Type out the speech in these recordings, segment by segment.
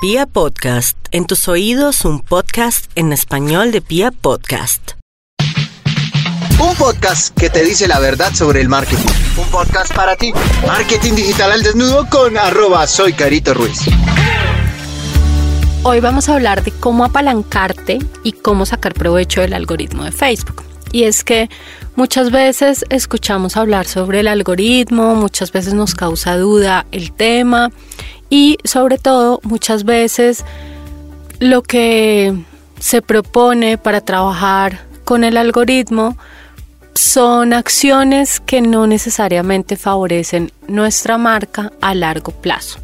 Pia Podcast, en tus oídos un podcast en español de Pia Podcast. Un podcast que te dice la verdad sobre el marketing. Un podcast para ti. Marketing digital al desnudo con arroba soy Carito Ruiz. Hoy vamos a hablar de cómo apalancarte y cómo sacar provecho del algoritmo de Facebook. Y es que muchas veces escuchamos hablar sobre el algoritmo, muchas veces nos causa duda el tema y sobre todo muchas veces lo que se propone para trabajar con el algoritmo son acciones que no necesariamente favorecen nuestra marca a largo plazo.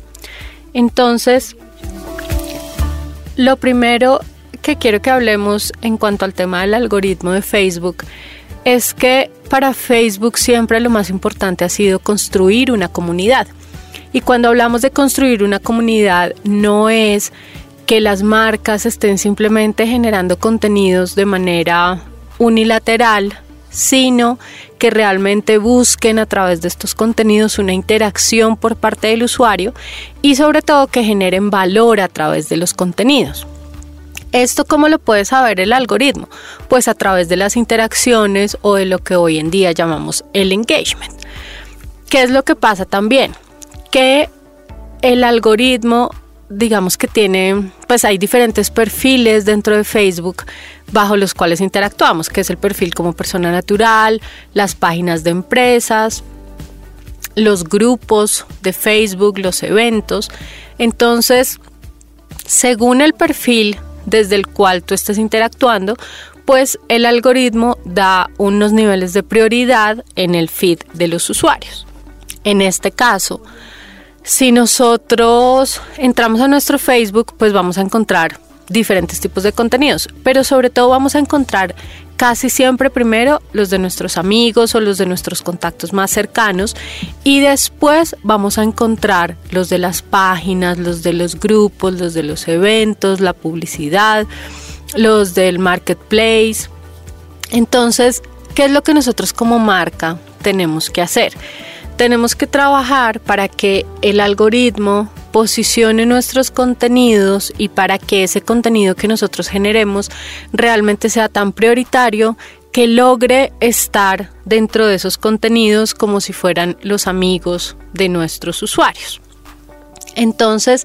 Entonces, lo primero que quiero que hablemos en cuanto al tema del algoritmo de Facebook es que para Facebook siempre lo más importante ha sido construir una comunidad. Y cuando hablamos de construir una comunidad, no es que las marcas estén simplemente generando contenidos de manera unilateral, sino que realmente busquen a través de estos contenidos una interacción por parte del usuario y sobre todo que generen valor a través de los contenidos. ¿Esto cómo lo puede saber el algoritmo? Pues a través de las interacciones o de lo que hoy en día llamamos el engagement. ¿Qué es lo que pasa también? Que el algoritmo digamos que tiene, pues hay diferentes perfiles dentro de Facebook bajo los cuales interactuamos, que es el perfil como persona natural, las páginas de empresas, los grupos de Facebook, los eventos. Entonces, según el perfil desde el cual tú estés interactuando, pues el algoritmo da unos niveles de prioridad en el feed de los usuarios. En este caso, si nosotros entramos a nuestro Facebook, pues vamos a encontrar diferentes tipos de contenidos, pero sobre todo vamos a encontrar casi siempre primero los de nuestros amigos o los de nuestros contactos más cercanos y después vamos a encontrar los de las páginas, los de los grupos, los de los eventos, la publicidad, los del marketplace. Entonces, ¿qué es lo que nosotros como marca tenemos que hacer? Tenemos que trabajar para que el algoritmo posicione nuestros contenidos y para que ese contenido que nosotros generemos realmente sea tan prioritario que logre estar dentro de esos contenidos como si fueran los amigos de nuestros usuarios. Entonces,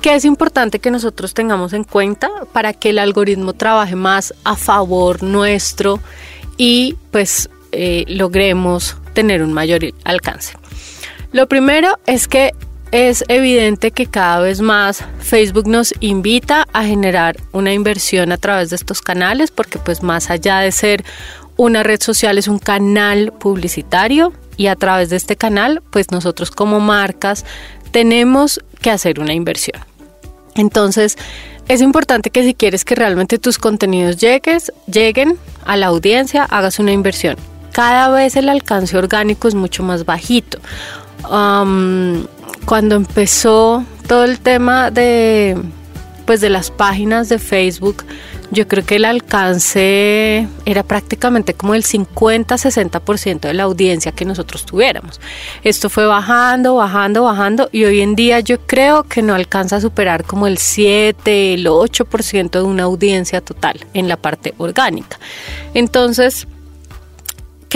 ¿qué es importante que nosotros tengamos en cuenta para que el algoritmo trabaje más a favor nuestro y pues eh, logremos tener un mayor alcance. Lo primero es que es evidente que cada vez más Facebook nos invita a generar una inversión a través de estos canales porque pues más allá de ser una red social es un canal publicitario y a través de este canal pues nosotros como marcas tenemos que hacer una inversión. Entonces es importante que si quieres que realmente tus contenidos llegues, lleguen a la audiencia, hagas una inversión cada vez el alcance orgánico es mucho más bajito. cuando empezó todo el tema de pues de las páginas de Facebook, yo creo que el alcance era prácticamente como el 50-60% de la audiencia que nosotros tuviéramos. Esto fue bajando, bajando, bajando y hoy en día yo creo que no alcanza a superar como el 7, el 8% de una audiencia total en la parte orgánica. Entonces,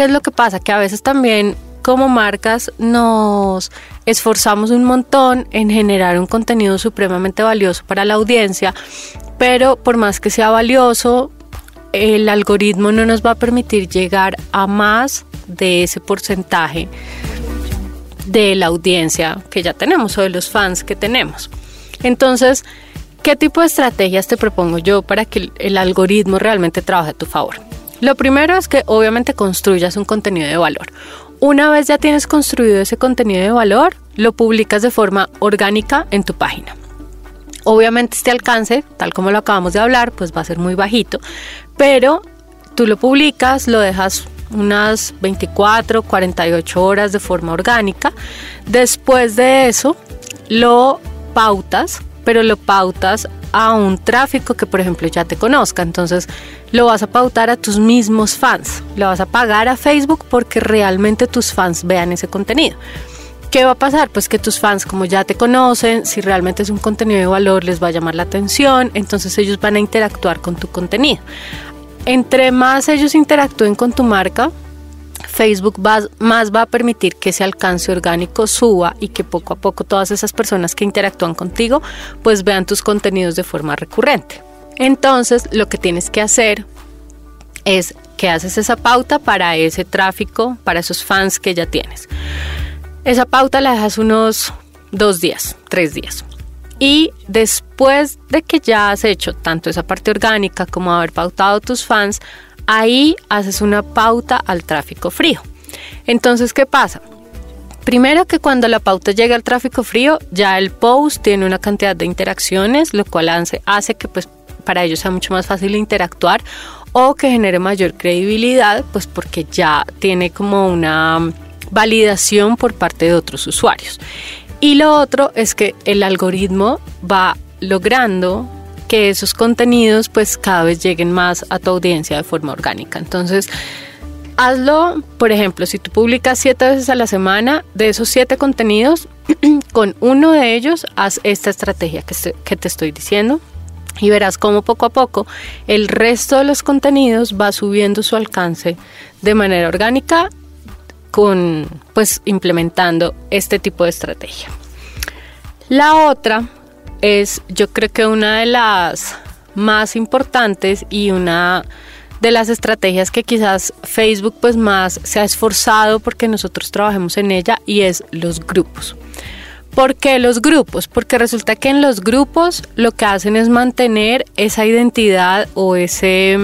¿qué es lo que pasa? Que a veces también como marcas nos esforzamos un montón en generar un contenido supremamente valioso para la audiencia, pero por más que sea valioso, el algoritmo no nos va a permitir llegar a más de ese porcentaje de la audiencia que ya tenemos o de los fans que tenemos. Entonces, ¿qué tipo de estrategias te propongo yo para que el algoritmo realmente trabaje a tu favor? Lo primero es que obviamente construyas un contenido de valor. Una vez ya tienes construido ese contenido de valor, lo publicas de forma orgánica en tu página. Obviamente este alcance, tal como lo acabamos de hablar, pues va a ser muy bajito, pero tú lo publicas, lo dejas unas 24, 48 horas de forma orgánica. Después de eso, lo pautas, pero lo pautas a un tráfico que por ejemplo ya te conozca. Entonces lo vas a pautar a tus mismos fans. Lo vas a pagar a Facebook porque realmente tus fans vean ese contenido. ¿Qué va a pasar? Pues que tus fans, como ya te conocen, si realmente es un contenido de valor, les va a llamar la atención, entonces ellos van a interactuar con tu contenido. Entre más ellos interactúen con tu marca, Facebook más va a permitir que ese alcance orgánico suba y que poco a poco todas esas personas que interactúan contigo pues vean tus contenidos de forma recurrente. Entonces lo que tienes que hacer es que haces esa pauta para ese tráfico, para esos fans que ya tienes. Esa pauta la dejas unos dos días, tres días. Y después de que ya has hecho tanto esa parte orgánica como haber pautado tus fans, ahí haces una pauta al tráfico frío. Entonces, ¿qué pasa? Primero que cuando la pauta llega al tráfico frío, ya el post tiene una cantidad de interacciones, lo cual hace, que pues para ellos sea mucho más fácil interactuar o que genere mayor credibilidad, pues porque ya tiene como una validación por parte de otros usuarios. Y lo otro es que el algoritmo va logrando que esos contenidos pues cada vez lleguen más a tu audiencia de forma orgánica. Entonces, hazlo, por ejemplo, si tú publicas siete veces a la semana, de esos siete contenidos, con uno de ellos haz esta estrategia que, que te estoy diciendo y verás cómo poco a poco el resto de los contenidos va subiendo su alcance de manera orgánica con pues implementando este tipo de estrategia. La otra es yo creo que una de las más importantes y una de las estrategias que quizás Facebook pues más se ha esforzado porque nosotros trabajemos en ella y es los grupos. ¿Por qué los grupos? Porque resulta que en los grupos lo que hacen es mantener esa identidad o ese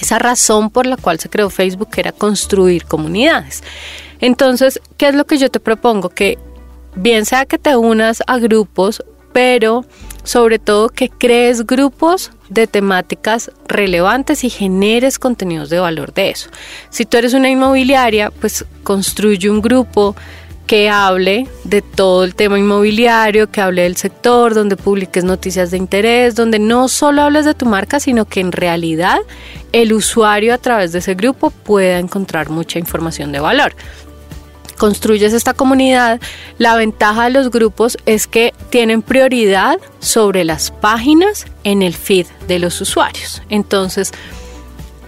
esa razón por la cual se creó Facebook era construir comunidades. Entonces, ¿qué es lo que yo te propongo? Que bien sea que te unas a grupos, pero sobre todo que crees grupos de temáticas relevantes y generes contenidos de valor de eso. Si tú eres una inmobiliaria, pues construye un grupo que hable de todo el tema inmobiliario, que hable del sector, donde publiques noticias de interés, donde no solo hables de tu marca, sino que en realidad el usuario a través de ese grupo pueda encontrar mucha información de valor. Construyes esta comunidad, la ventaja de los grupos es que tienen prioridad sobre las páginas en el feed de los usuarios. Entonces,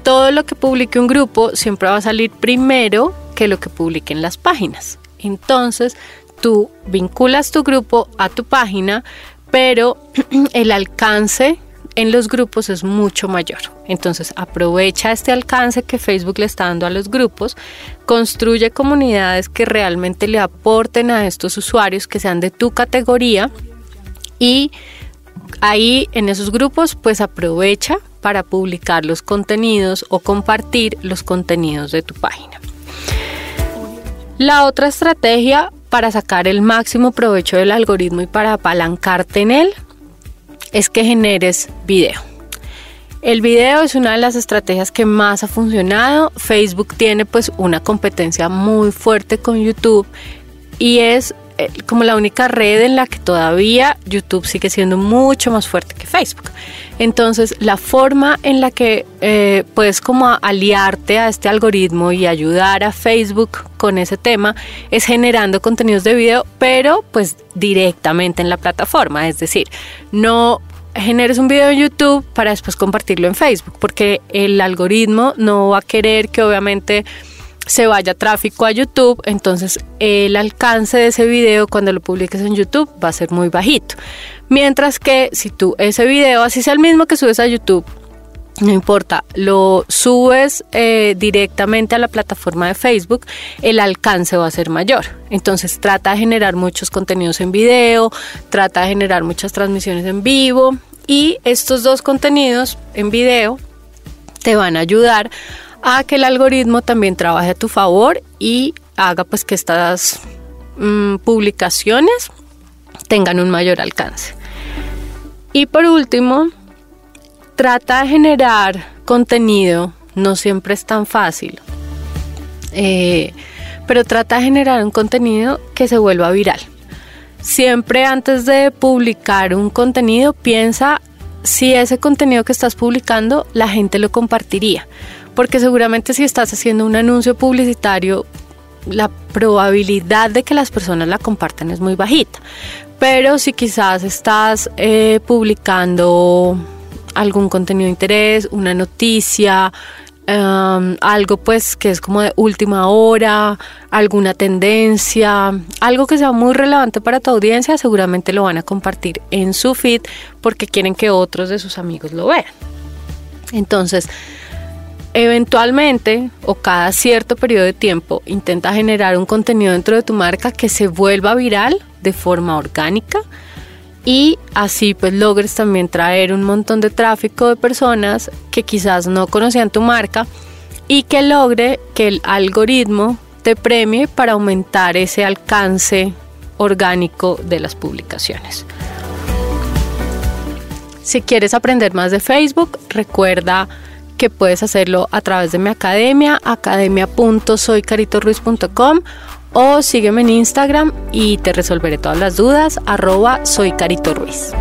todo lo que publique un grupo siempre va a salir primero que lo que publiquen las páginas. Entonces, tú vinculas tu grupo a tu página, pero el alcance en los grupos es mucho mayor. Entonces aprovecha este alcance que Facebook le está dando a los grupos, construye comunidades que realmente le aporten a estos usuarios que sean de tu categoría y ahí en esos grupos pues aprovecha para publicar los contenidos o compartir los contenidos de tu página. La otra estrategia para sacar el máximo provecho del algoritmo y para apalancarte en él es que generes video. El video es una de las estrategias que más ha funcionado. Facebook tiene pues una competencia muy fuerte con YouTube y es como la única red en la que todavía YouTube sigue siendo mucho más fuerte que Facebook. Entonces, la forma en la que eh, puedes como aliarte a este algoritmo y ayudar a Facebook con ese tema es generando contenidos de video, pero pues directamente en la plataforma. Es decir, no generes un video en YouTube para después compartirlo en Facebook, porque el algoritmo no va a querer que obviamente se vaya tráfico a YouTube, entonces el alcance de ese video cuando lo publiques en YouTube va a ser muy bajito. Mientras que si tú ese video, así sea el mismo que subes a YouTube, no importa, lo subes eh, directamente a la plataforma de Facebook, el alcance va a ser mayor. Entonces trata de generar muchos contenidos en video, trata de generar muchas transmisiones en vivo y estos dos contenidos en video te van a ayudar a que el algoritmo también trabaje a tu favor y haga pues que estas mm, publicaciones tengan un mayor alcance. Y por último, trata de generar contenido, no siempre es tan fácil, eh, pero trata de generar un contenido que se vuelva viral. Siempre antes de publicar un contenido, piensa si ese contenido que estás publicando la gente lo compartiría porque seguramente si estás haciendo un anuncio publicitario la probabilidad de que las personas la compartan es muy bajita. Pero si quizás estás eh, publicando algún contenido de interés, una noticia, em, algo pues que es como de última hora, alguna tendencia, algo que sea muy relevante para tu audiencia, seguramente lo van a compartir en su feed porque quieren que otros de sus amigos lo vean. Entonces, eventualmente o cada cierto periodo de tiempo intenta generar un contenido dentro de tu marca que se vuelva viral de forma orgánica y así pues logres también traer un montón de tráfico de personas que quizás no conocían tu marca y que logre que el algoritmo te premie para aumentar ese alcance orgánico de las publicaciones. Si quieres aprender más de Facebook, recuerda que puedes hacerlo a través de mi academia, academia.soycaritorruiz.com o sígueme en Instagram y te resolveré todas las dudas, arroba soy Ruiz.